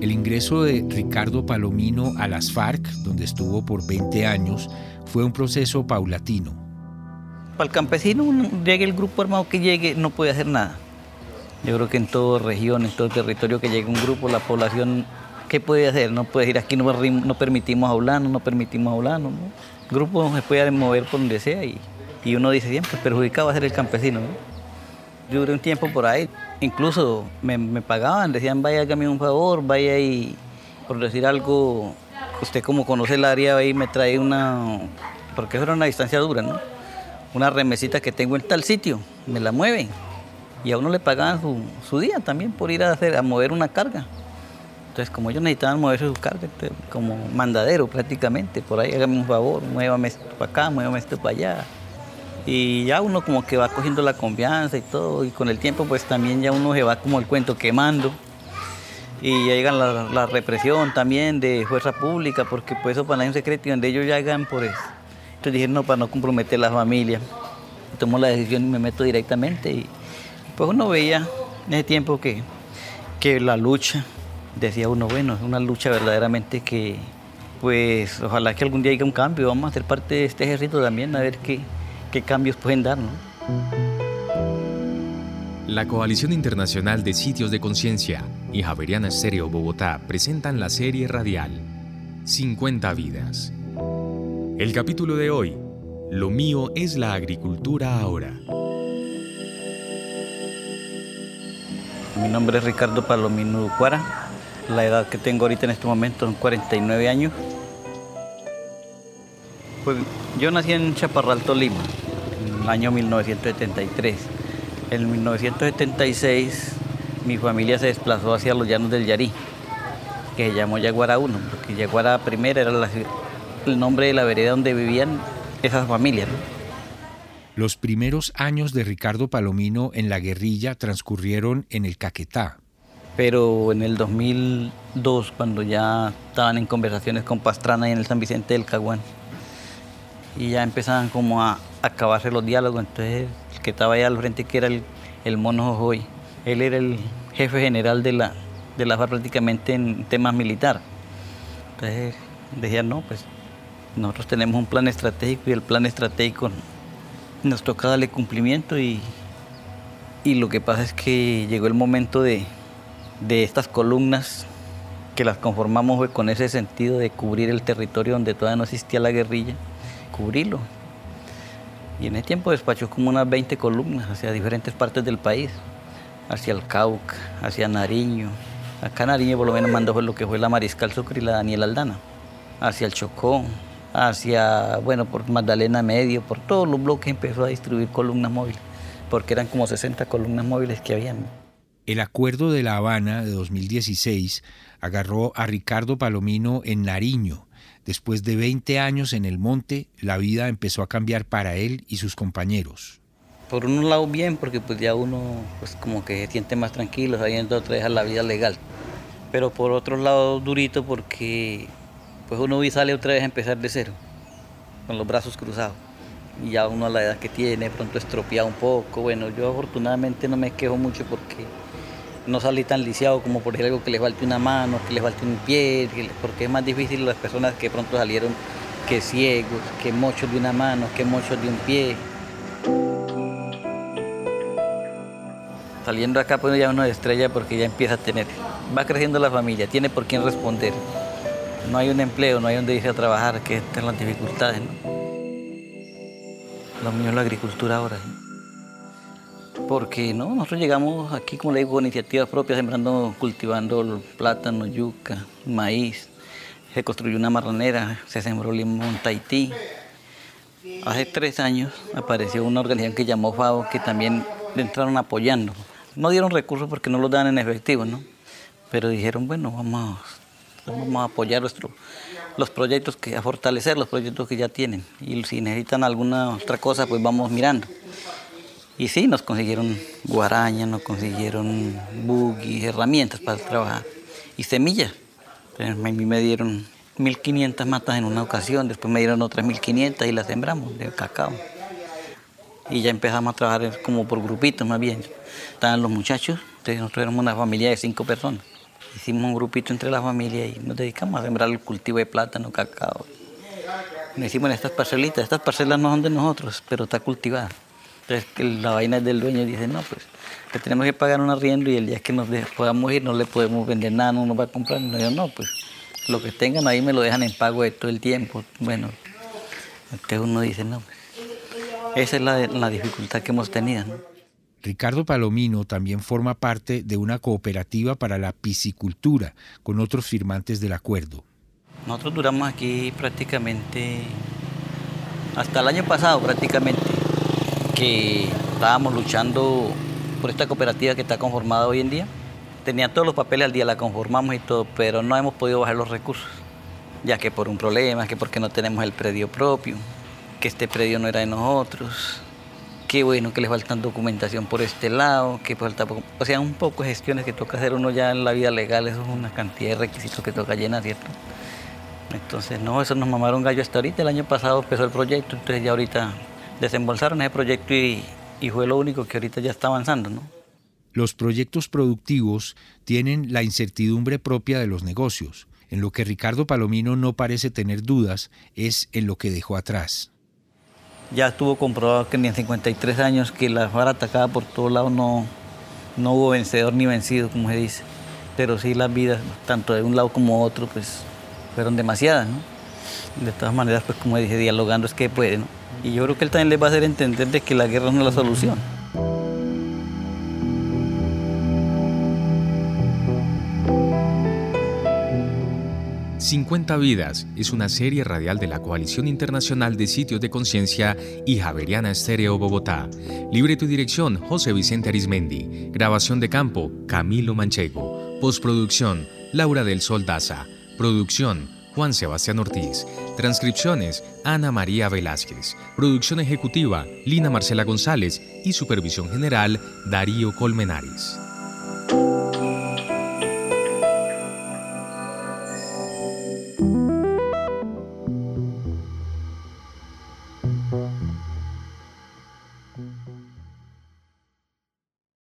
El ingreso de Ricardo Palomino a las FARC, donde estuvo por 20 años, fue un proceso paulatino. Para el campesino, llegue el grupo armado que llegue, no puede hacer nada. Yo creo que en toda región, en todo territorio que llegue un grupo, la población, ¿qué puede hacer? No puede decir aquí no, permitimos hablar, no permitimos hablar. ¿no? El grupo se puede mover por donde sea y uno dice siempre, perjudicado va a ser el campesino. Yo duré un tiempo por ahí, incluso me, me pagaban, decían vaya hágame un favor, vaya y por decir algo, usted como conoce el área ahí me trae una, porque eso era una distancia dura, ¿no? Una remesita que tengo en tal sitio, me la mueven y a uno le pagaban su, día también por ir a, hacer, a mover una carga. Entonces, como ellos necesitaban mover su carga, este, como mandadero prácticamente, por ahí hágame un favor, muévame esto para acá, muévame esto para allá. Y ya uno como que va cogiendo la confianza y todo, y con el tiempo pues también ya uno se va como el cuento quemando. Y ya llega la, represión también de fuerza pública, porque pues eso para un secreto, y donde ellos llegan por eso. Entonces dijeron, no, para no comprometer la familia. Tomo la decisión y me meto directamente y, pues uno veía en ese tiempo que, que la lucha, decía uno, bueno, es una lucha verdaderamente que, pues ojalá que algún día haya un cambio, vamos a ser parte de este ejército también, a ver qué, qué cambios pueden dar, ¿no? La Coalición Internacional de Sitios de Conciencia y Javeriana Estéreo Bogotá presentan la serie radial 50 vidas. El capítulo de hoy, Lo mío es la agricultura ahora. Mi nombre es Ricardo Palomino Cuara. La edad que tengo ahorita en este momento son 49 años. Pues yo nací en Chaparral, Tolima, en el año 1973. En 1976 mi familia se desplazó hacia los llanos del Yarí, que se llamó Yaguara 1, porque Yaguara primera era el nombre de la vereda donde vivían esas familias. Los primeros años de Ricardo Palomino en la guerrilla transcurrieron en el Caquetá. Pero en el 2002, cuando ya estaban en conversaciones con Pastrana y en el San Vicente del Caguán, y ya empezaban como a acabarse los diálogos, entonces el que estaba allá al frente, que era el, el mono Jojoy, él era el jefe general de la, de la FARC prácticamente en temas militar. Entonces decían, no, pues nosotros tenemos un plan estratégico y el plan estratégico nos toca darle cumplimiento y, y lo que pasa es que llegó el momento de, de estas columnas que las conformamos fue con ese sentido de cubrir el territorio donde todavía no existía la guerrilla, cubrirlo. Y en ese tiempo despachó como unas 20 columnas hacia diferentes partes del país, hacia el Cauca, hacia Nariño. Acá Nariño por lo menos mandó lo que fue la Mariscal Sucre y la Daniel Aldana, hacia el Chocó, hacia, bueno, por Magdalena Medio, por todos los bloques empezó a distribuir columnas móviles, porque eran como 60 columnas móviles que habían. El acuerdo de La Habana de 2016 agarró a Ricardo Palomino en Nariño. Después de 20 años en el monte, la vida empezó a cambiar para él y sus compañeros. Por un lado bien, porque pues ya uno pues como que se siente más tranquilo sabiendo otra vez a la vida legal. Pero por otro lado durito porque pues uno sale otra vez a empezar de cero, con los brazos cruzados. Y ya uno a la edad que tiene, pronto estropea un poco. Bueno, yo afortunadamente no me quejo mucho porque no salí tan lisiado como por ejemplo que le falte una mano, que le falte un pie, porque es más difícil las personas que pronto salieron que ciegos, que mochos de una mano, que mochos de un pie. Saliendo acá pues ya uno estrella porque ya empieza a tener, va creciendo la familia, tiene por quién responder no hay un empleo, no hay donde irse a trabajar, que están las dificultades. ¿no? Lo mío es la agricultura ahora. Porque no, nosotros llegamos aquí, como le digo, con iniciativas propias, sembrando, cultivando plátano, yuca, maíz. Se construyó una marranera, se sembró limón Tahití. Hace tres años apareció una organización que llamó FAO que también entraron apoyando. No dieron recursos porque no los dan en efectivo, ¿no? Pero dijeron, bueno, vamos Vamos a apoyar nuestro, los proyectos, que, a fortalecer los proyectos que ya tienen. Y si necesitan alguna otra cosa, pues vamos mirando. Y sí, nos consiguieron guaraña, nos consiguieron buggy, herramientas para trabajar. Y semillas. a mí me dieron 1.500 matas en una ocasión, después me dieron otras 1.500 y las sembramos de cacao. y ya empezamos a trabajar como por grupitos más bien. Estaban los muchachos, entonces nosotros éramos una familia de cinco personas. Hicimos un grupito entre la familia y nos dedicamos a sembrar el cultivo de plátano, cacao. Nos hicimos en estas parcelitas, estas parcelas no son de nosotros, pero está cultivada. Entonces la vaina es del dueño y dice, no, pues que tenemos que pagar un arriendo y el día que nos podamos ir no le podemos vender nada, no nos va a comprar. No, yo no, pues lo que tengan ahí me lo dejan en pago de todo el tiempo. Bueno, entonces uno dice, no, pues, esa es la, la dificultad que hemos tenido. Ricardo Palomino también forma parte de una cooperativa para la piscicultura con otros firmantes del acuerdo. Nosotros duramos aquí prácticamente hasta el año pasado prácticamente que estábamos luchando por esta cooperativa que está conformada hoy en día. Tenía todos los papeles al día, la conformamos y todo, pero no hemos podido bajar los recursos, ya que por un problema, que porque no tenemos el predio propio, que este predio no era de nosotros, qué bueno que le faltan documentación por este lado, que falta, o sea, un poco de gestiones que toca hacer uno ya en la vida legal, eso es una cantidad de requisitos que toca llenar, ¿cierto? Entonces, no, eso nos mamaron gallo hasta ahorita, el año pasado empezó el proyecto, entonces ya ahorita desembolsaron ese proyecto y, y fue lo único que ahorita ya está avanzando, ¿no? Los proyectos productivos tienen la incertidumbre propia de los negocios. En lo que Ricardo Palomino no parece tener dudas es en lo que dejó atrás ya estuvo comprobado que ni en 53 años que la vara atacada por todos lados no, no hubo vencedor ni vencido, como se dice. Pero sí las vidas, tanto de un lado como otro, pues fueron demasiadas, ¿no? De todas maneras, pues como dije, dialogando es que puede, ¿no? Y yo creo que él también les va a hacer entender de que la guerra no es la solución. 50 Vidas es una serie radial de la Coalición Internacional de Sitios de Conciencia y Javeriana Estéreo Bogotá. Libreto y dirección José Vicente Arismendi. Grabación de campo Camilo Manchego. Postproducción Laura del Sol Daza. Producción Juan Sebastián Ortiz. Transcripciones Ana María Velázquez. Producción ejecutiva Lina Marcela González y supervisión general Darío Colmenares.